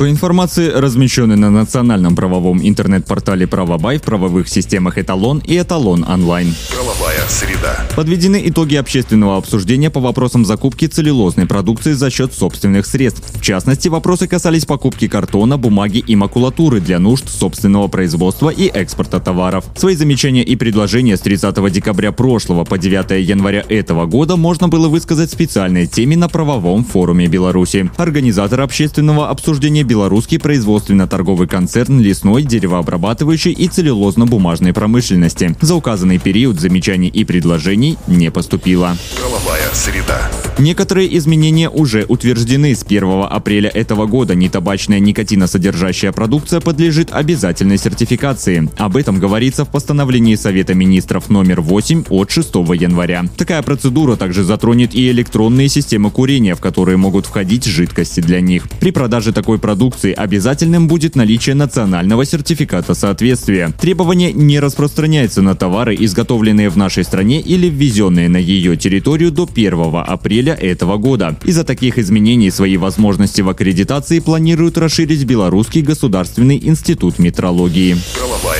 По информации, размещенной на национальном правовом интернет-портале «Правобай» в правовых системах «Эталон» и «Эталон онлайн». Правовая среда. Подведены итоги общественного обсуждения по вопросам закупки целлюлозной продукции за счет собственных средств. В частности, вопросы касались покупки картона, бумаги и макулатуры для нужд собственного производства и экспорта товаров. Свои замечания и предложения с 30 декабря прошлого по 9 января этого года можно было высказать в специальной теме на правовом форуме Беларуси. Организатор общественного обсуждения белорусский производственно-торговый концерн лесной, деревообрабатывающей и целлюлозно-бумажной промышленности. За указанный период замечаний и предложений не поступило. Правовая среда. Некоторые изменения уже утверждены. С 1 апреля этого года нетабачная никотиносодержащая продукция подлежит обязательной сертификации. Об этом говорится в постановлении Совета министров номер 8 от 6 января. Такая процедура также затронет и электронные системы курения, в которые могут входить жидкости для них. При продаже такой продукции обязательным будет наличие национального сертификата соответствия. Требование не распространяется на товары, изготовленные в нашей стране или ввезенные на ее территорию до 1 апреля этого года. Из-за таких изменений свои возможности в аккредитации планируют расширить Белорусский государственный институт метрологии. Правовая